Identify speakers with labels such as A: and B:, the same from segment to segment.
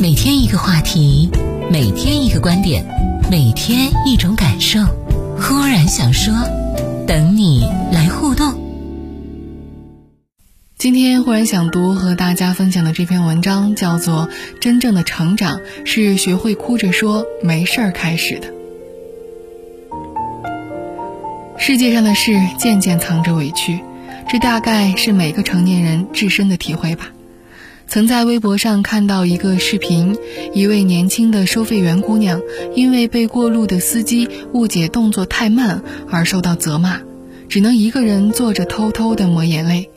A: 每天一个话题，每天一个观点，每天一种感受。忽然想说，等你来互动。
B: 今天忽然想读和大家分享的这篇文章，叫做《真正的成长是学会哭着说没事儿开始的》。世界上的事渐渐藏着委屈，这大概是每个成年人至深的体会吧。曾在微博上看到一个视频，一位年轻的收费员姑娘，因为被过路的司机误解动作太慢而受到责骂，只能一个人坐着偷偷的抹眼泪。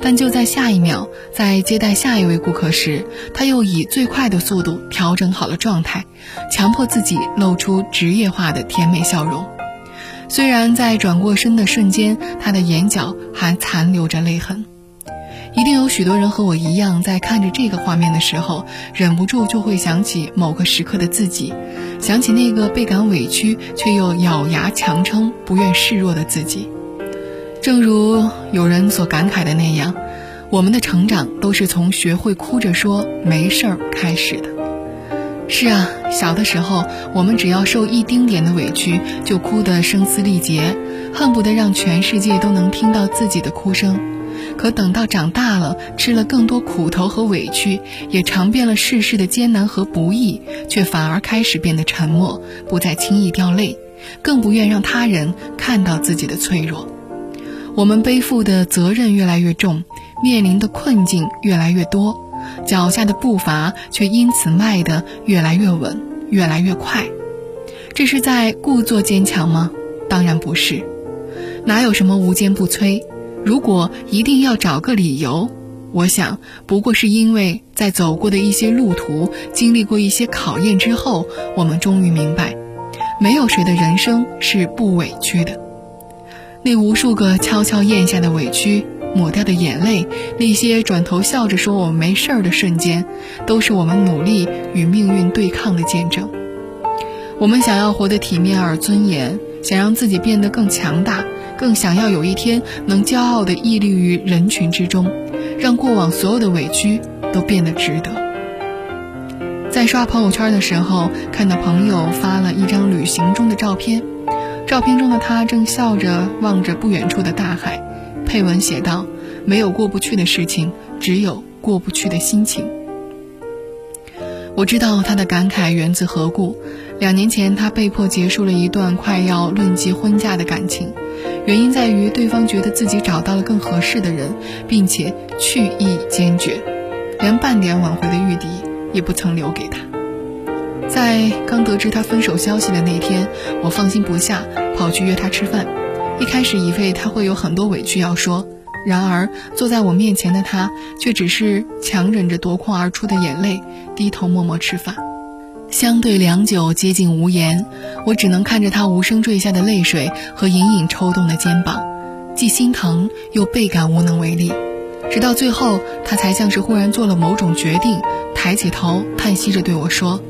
B: 但就在下一秒，在接待下一位顾客时，她又以最快的速度调整好了状态，强迫自己露出职业化的甜美笑容。虽然在转过身的瞬间，她的眼角还残留着泪痕。一定有许多人和我一样，在看着这个画面的时候，忍不住就会想起某个时刻的自己，想起那个倍感委屈却又咬牙强撑、不愿示弱的自己。正如有人所感慨的那样，我们的成长都是从学会哭着说没事儿开始的。是啊，小的时候，我们只要受一丁点的委屈，就哭得声嘶力竭，恨不得让全世界都能听到自己的哭声。可等到长大了，吃了更多苦头和委屈，也尝遍了世事的艰难和不易，却反而开始变得沉默，不再轻易掉泪，更不愿让他人看到自己的脆弱。我们背负的责任越来越重，面临的困境越来越多，脚下的步伐却因此迈得越来越稳，越来越快。这是在故作坚强吗？当然不是，哪有什么无坚不摧。如果一定要找个理由，我想不过是因为在走过的一些路途、经历过一些考验之后，我们终于明白，没有谁的人生是不委屈的。那无数个悄悄咽下的委屈、抹掉的眼泪，那些转头笑着说我们没事儿的瞬间，都是我们努力与命运对抗的见证。我们想要活得体面而尊严，想让自己变得更强大。更想要有一天能骄傲地屹立于人群之中，让过往所有的委屈都变得值得。在刷朋友圈的时候，看到朋友发了一张旅行中的照片，照片中的他正笑着望着不远处的大海，配文写道：“没有过不去的事情，只有过不去的心情。”我知道他的感慨源自何故。两年前，他被迫结束了一段快要论及婚嫁的感情。原因在于对方觉得自己找到了更合适的人，并且去意坚决，连半点挽回的余地也不曾留给他。在刚得知他分手消息的那天，我放心不下，跑去约他吃饭。一开始以为他会有很多委屈要说，然而坐在我面前的他却只是强忍着夺眶而出的眼泪，低头默默吃饭。相对良久，接近无言，我只能看着他无声坠下的泪水和隐隐抽动的肩膀，既心疼又倍感无能为力。直到最后，他才像是忽然做了某种决定，抬起头，叹息着对我说：“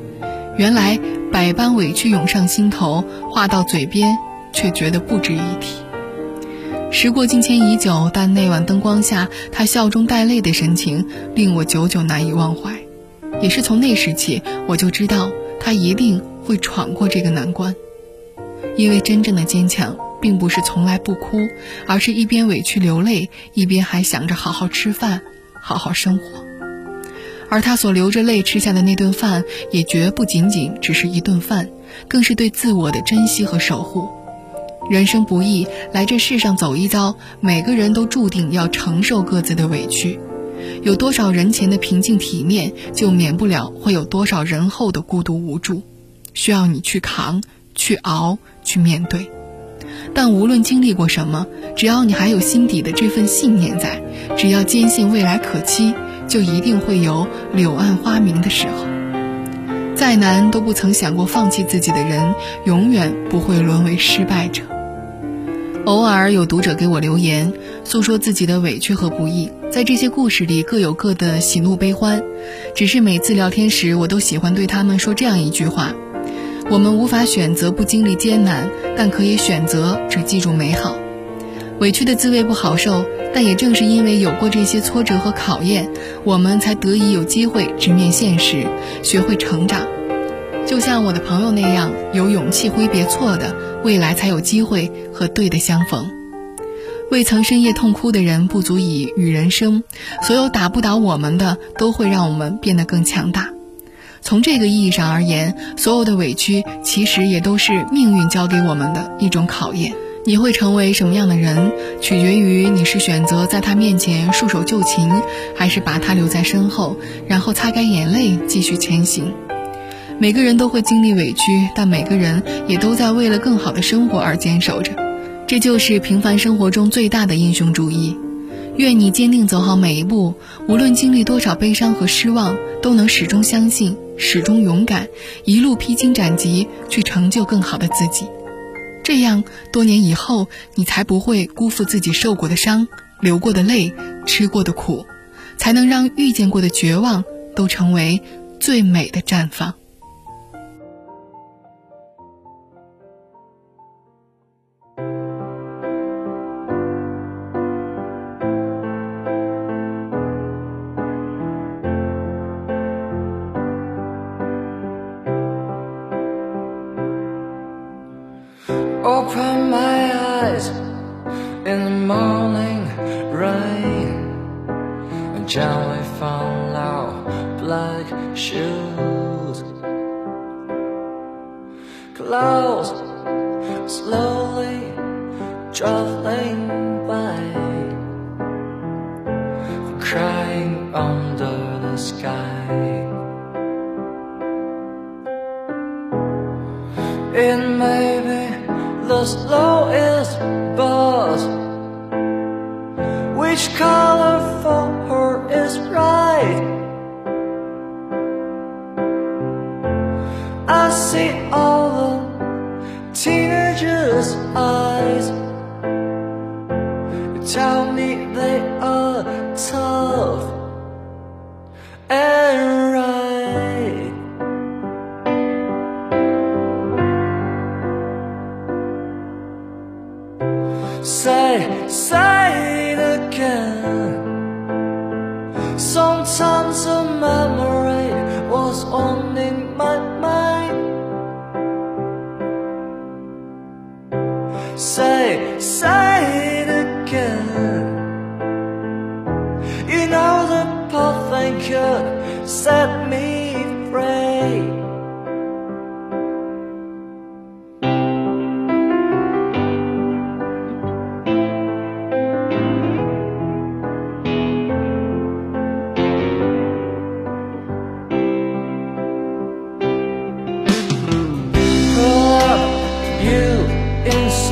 B: 原来百般委屈涌上心头，话到嘴边却觉得不值一提。”时过境迁已久，但那晚灯光下他笑中带泪的神情，令我久久难以忘怀。也是从那时起，我就知道他一定会闯过这个难关，因为真正的坚强，并不是从来不哭，而是一边委屈流泪，一边还想着好好吃饭，好好生活。而他所流着泪吃下的那顿饭，也绝不仅仅只是一顿饭，更是对自我的珍惜和守护。人生不易，来这世上走一遭，每个人都注定要承受各自的委屈。有多少人前的平静体面，就免不了会有多少人后的孤独无助，需要你去扛、去熬、去面对。但无论经历过什么，只要你还有心底的这份信念在，只要坚信未来可期，就一定会有柳暗花明的时候。再难都不曾想过放弃自己的人，永远不会沦为失败者。偶尔有读者给我留言，诉说自己的委屈和不易。在这些故事里，各有各的喜怒悲欢。只是每次聊天时，我都喜欢对他们说这样一句话：我们无法选择不经历艰难，但可以选择只记住美好。委屈的滋味不好受，但也正是因为有过这些挫折和考验，我们才得以有机会直面现实，学会成长。就像我的朋友那样，有勇气挥别错的，未来才有机会和对的相逢。未曾深夜痛哭的人不足以与人生，所有打不倒我们的，都会让我们变得更强大。从这个意义上而言，所有的委屈其实也都是命运教给我们的一种考验。你会成为什么样的人，取决于你是选择在他面前束手就擒，还是把他留在身后，然后擦干眼泪继续前行。每个人都会经历委屈，但每个人也都在为了更好的生活而坚守着。这就是平凡生活中最大的英雄主义。愿你坚定走好每一步，无论经历多少悲伤和失望，都能始终相信，始终勇敢，一路披荆斩棘，去成就更好的自己。这样，多年以后，你才不会辜负自己受过的伤、流过的泪、吃过的苦，才能让遇见过的绝望都成为最美的绽放。
C: Open my eyes in the morning rain and gently found out black shoes. Clouds slowly traveling the slowest bus. Which color for her is right? I see all the teenagers' eyes. Say, say it again. Sometimes a memory was on in my mind. Say, say it again. You know the path I could set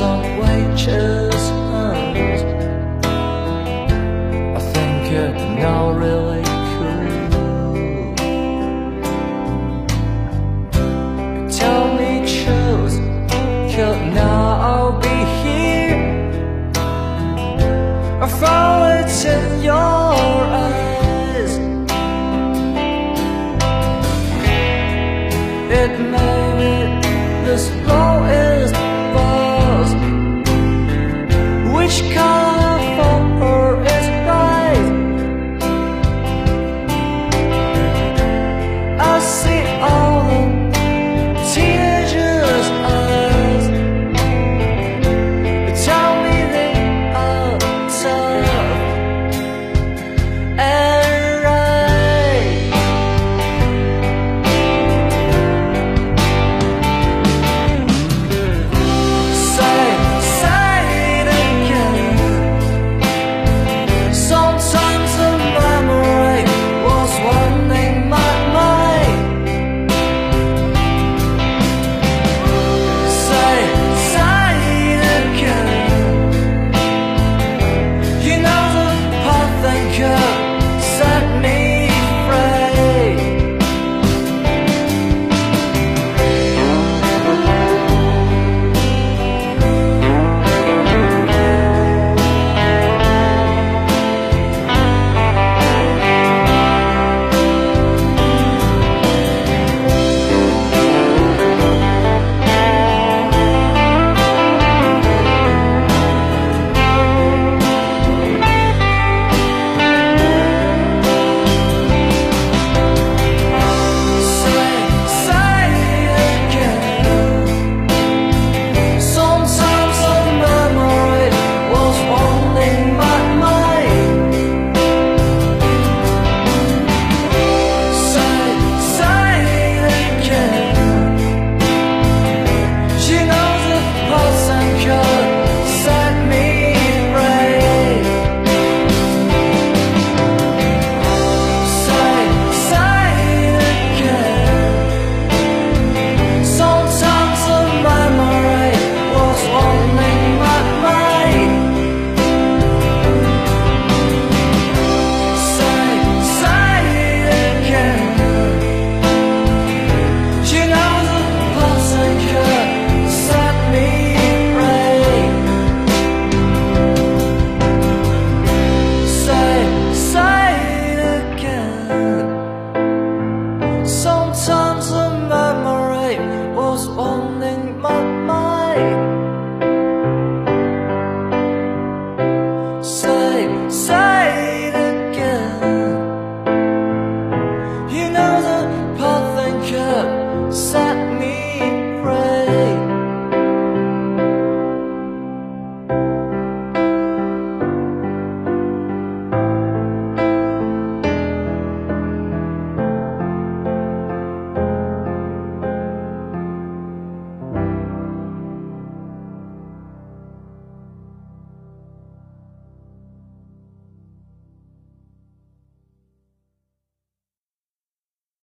C: on white chairs